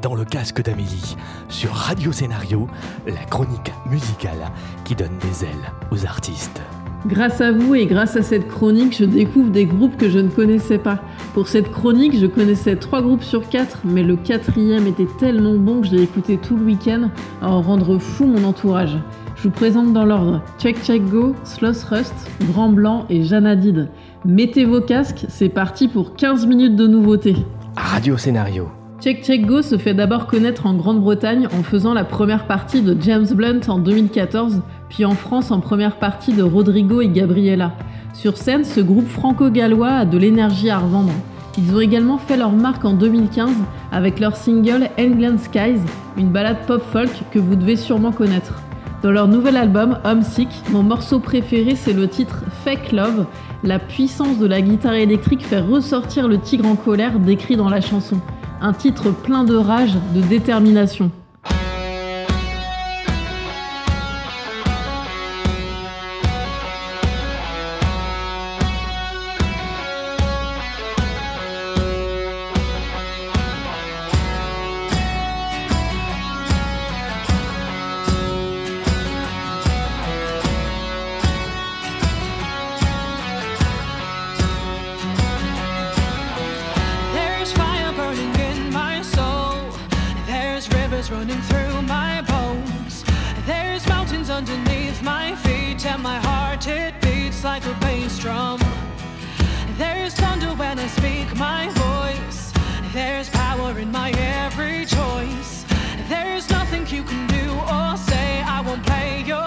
dans le casque d'Amélie sur Radio Scénario, la chronique musicale qui donne des ailes aux artistes. Grâce à vous et grâce à cette chronique, je découvre des groupes que je ne connaissais pas. Pour cette chronique, je connaissais trois groupes sur quatre, mais le quatrième était tellement bon que je l'ai écouté tout le week-end à en rendre fou mon entourage. Je vous présente dans l'ordre Check Check Go, Sloss Rust, Grand Blanc et Janadid. Mettez vos casques, c'est parti pour 15 minutes de nouveautés. Radio Scénario. Check Check Go se fait d'abord connaître en Grande-Bretagne en faisant la première partie de James Blunt en 2014, puis en France en première partie de Rodrigo et Gabriela. Sur scène, ce groupe franco-gallois a de l'énergie à revendre. Ils ont également fait leur marque en 2015 avec leur single England Skies, une balade pop-folk que vous devez sûrement connaître. Dans leur nouvel album Homesick, mon morceau préféré c'est le titre Fake Love. La puissance de la guitare électrique fait ressortir le tigre en colère décrit dans la chanson. Un titre plein de rage, de détermination. Running through my bones. There's mountains underneath my feet, and my heart it beats like a bass drum. There's thunder when I speak my voice. There's power in my every choice. There's nothing you can do or say. I won't play your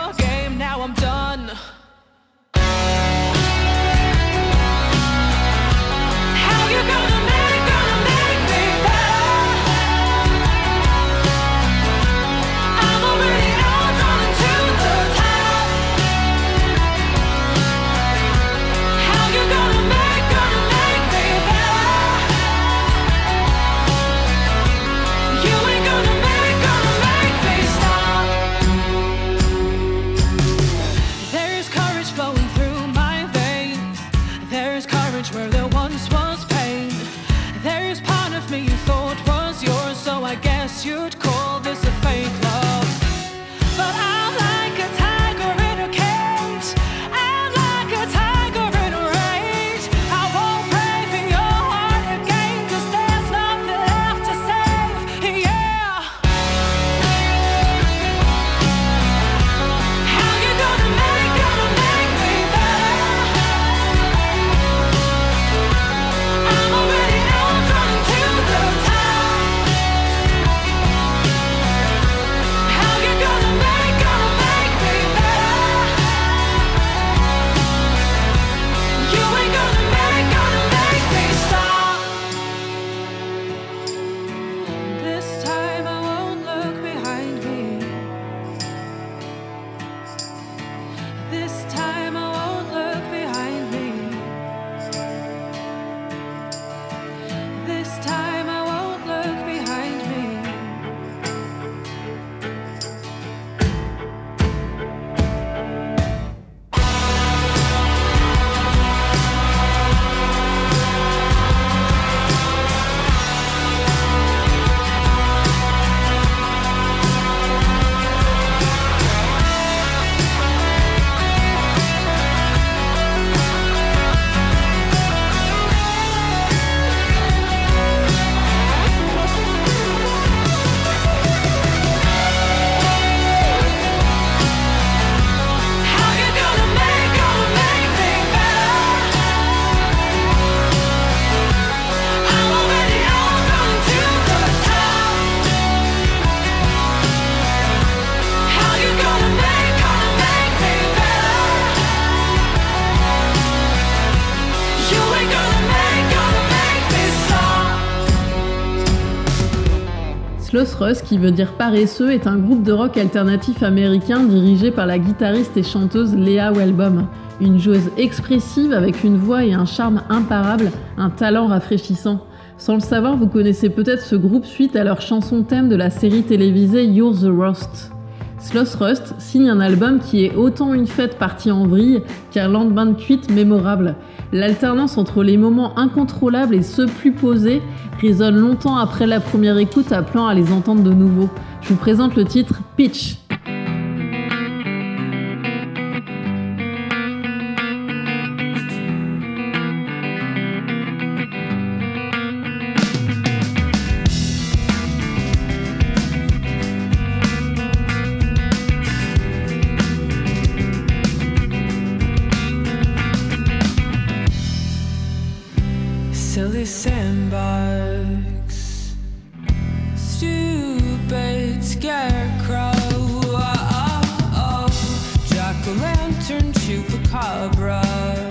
Sloss qui veut dire paresseux, est un groupe de rock alternatif américain dirigé par la guitariste et chanteuse Léa Welbom. Une joueuse expressive avec une voix et un charme imparables, un talent rafraîchissant. Sans le savoir, vous connaissez peut-être ce groupe suite à leur chanson thème de la série télévisée You're the Roast. Sloss Rust signe un album qui est autant une fête partie en vrille qu'un lendemain de cuite mémorable. L'alternance entre les moments incontrôlables et ceux plus posés résonne longtemps après la première écoute appelant à les entendre de nouveau. Je vous présente le titre Pitch. Barbara.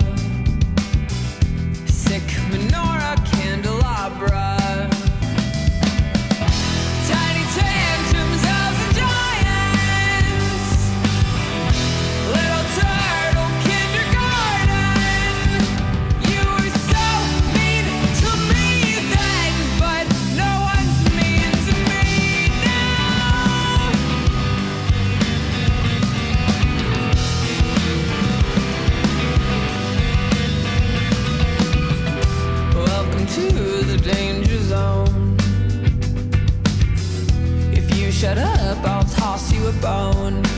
Bone.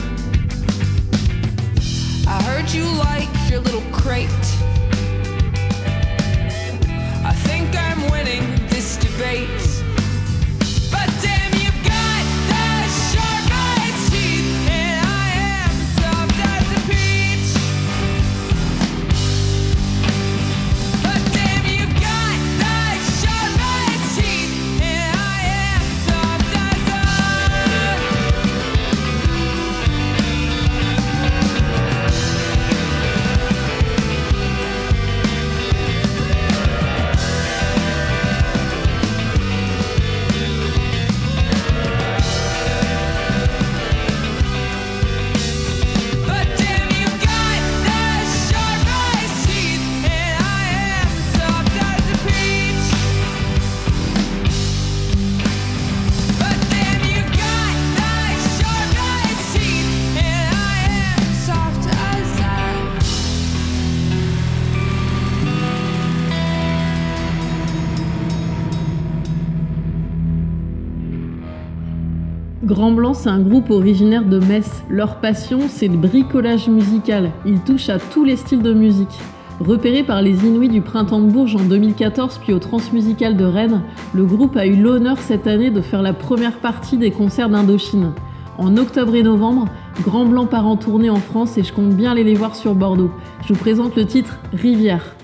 Grand Blanc, c'est un groupe originaire de Metz. Leur passion, c'est le bricolage musical. Ils touchent à tous les styles de musique. Repéré par les Inuits du Printemps de Bourges en 2014 puis au Transmusical de Rennes, le groupe a eu l'honneur cette année de faire la première partie des concerts d'Indochine. En octobre et novembre, Grand Blanc part en tournée en France et je compte bien aller les voir sur Bordeaux. Je vous présente le titre Rivière.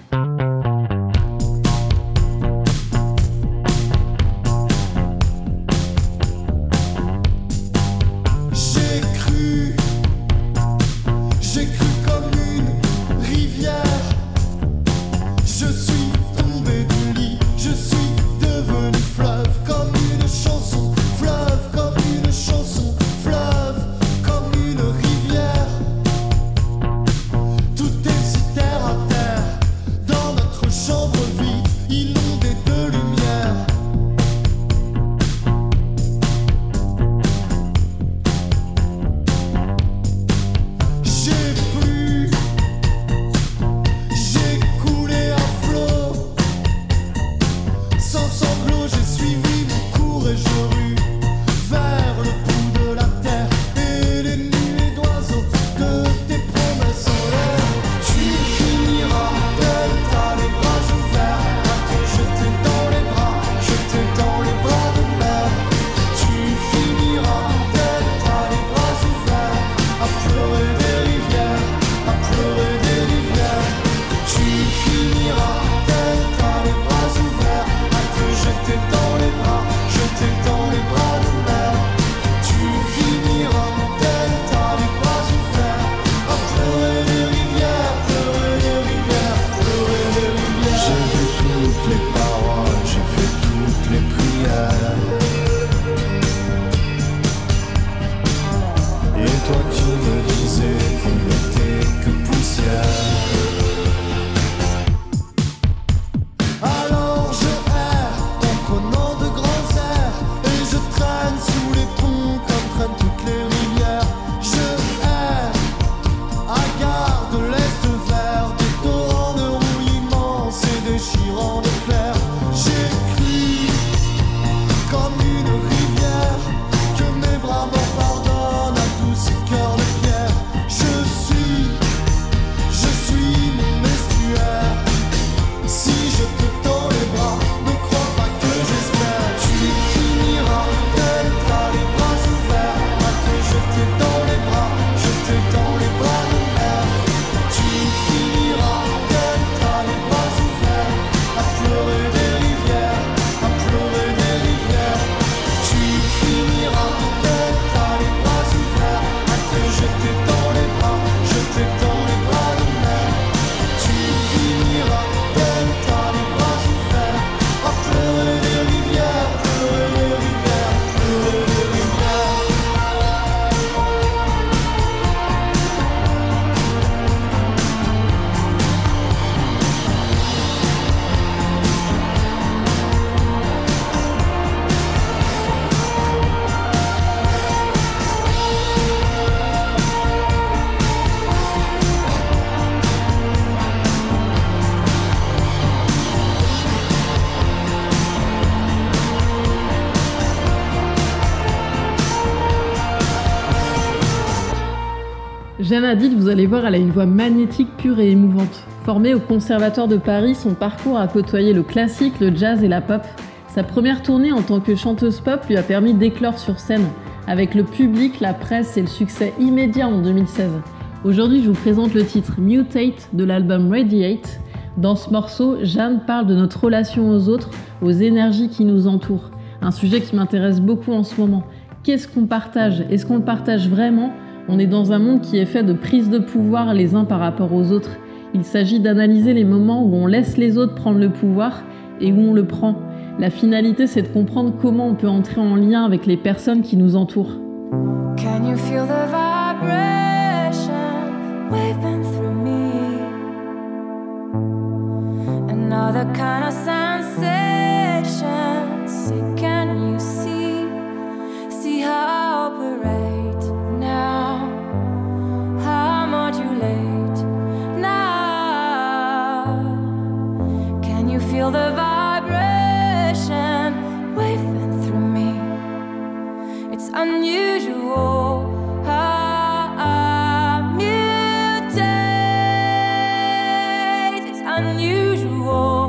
Jeanne Hadid, vous allez voir, elle a une voix magnétique, pure et émouvante. Formée au Conservatoire de Paris, son parcours a côtoyé le classique, le jazz et la pop. Sa première tournée en tant que chanteuse pop lui a permis d'éclore sur scène, avec le public, la presse et le succès immédiat en 2016. Aujourd'hui, je vous présente le titre Mutate de l'album Radiate. Dans ce morceau, Jeanne parle de notre relation aux autres, aux énergies qui nous entourent. Un sujet qui m'intéresse beaucoup en ce moment. Qu'est-ce qu'on partage? Est-ce qu'on le partage vraiment? On est dans un monde qui est fait de prise de pouvoir les uns par rapport aux autres. Il s'agit d'analyser les moments où on laisse les autres prendre le pouvoir et où on le prend. La finalité, c'est de comprendre comment on peut entrer en lien avec les personnes qui nous entourent. Can you feel the vibration. 是我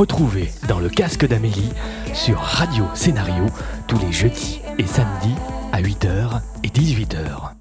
Retrouvez dans le casque d'Amélie sur Radio Scénario tous les jeudis et samedis à 8h et 18h.